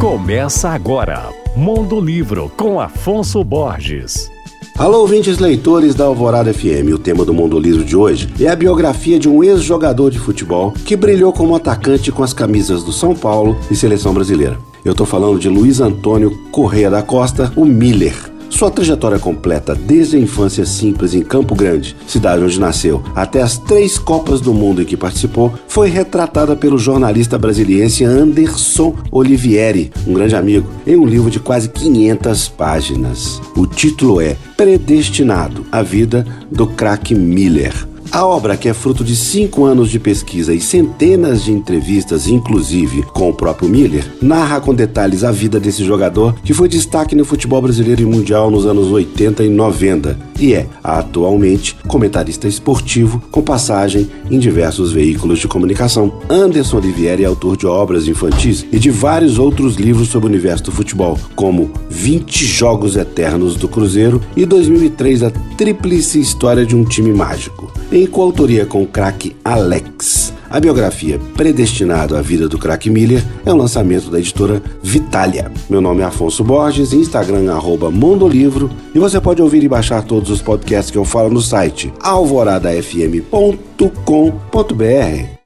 Começa agora, Mundo Livro com Afonso Borges. Alô, ouvintes leitores da Alvorada FM. O tema do Mundo Livro de hoje é a biografia de um ex-jogador de futebol que brilhou como atacante com as camisas do São Paulo e seleção brasileira. Eu tô falando de Luiz Antônio Correia da Costa, o Miller. Sua trajetória completa, desde a infância simples em Campo Grande, cidade onde nasceu, até as três Copas do Mundo em que participou, foi retratada pelo jornalista brasiliense Anderson Olivieri, um grande amigo, em um livro de quase 500 páginas. O título é Predestinado a Vida do Crack Miller. A obra, que é fruto de cinco anos de pesquisa e centenas de entrevistas, inclusive com o próprio Miller, narra com detalhes a vida desse jogador que foi destaque no futebol brasileiro e mundial nos anos 80 e 90 e é, atualmente, comentarista esportivo com passagem em diversos veículos de comunicação. Anderson Olivieri é autor de obras infantis e de vários outros livros sobre o universo do futebol, como 20 Jogos Eternos do Cruzeiro e 2003 A Tríplice História de um Time Mágico em coautoria com o craque Alex. A biografia Predestinado à Vida do Crack Miller é um lançamento da editora Vitalia. Meu nome é Afonso Borges, Instagram arroba Mondolivro e você pode ouvir e baixar todos os podcasts que eu falo no site alvoradafm.com.br.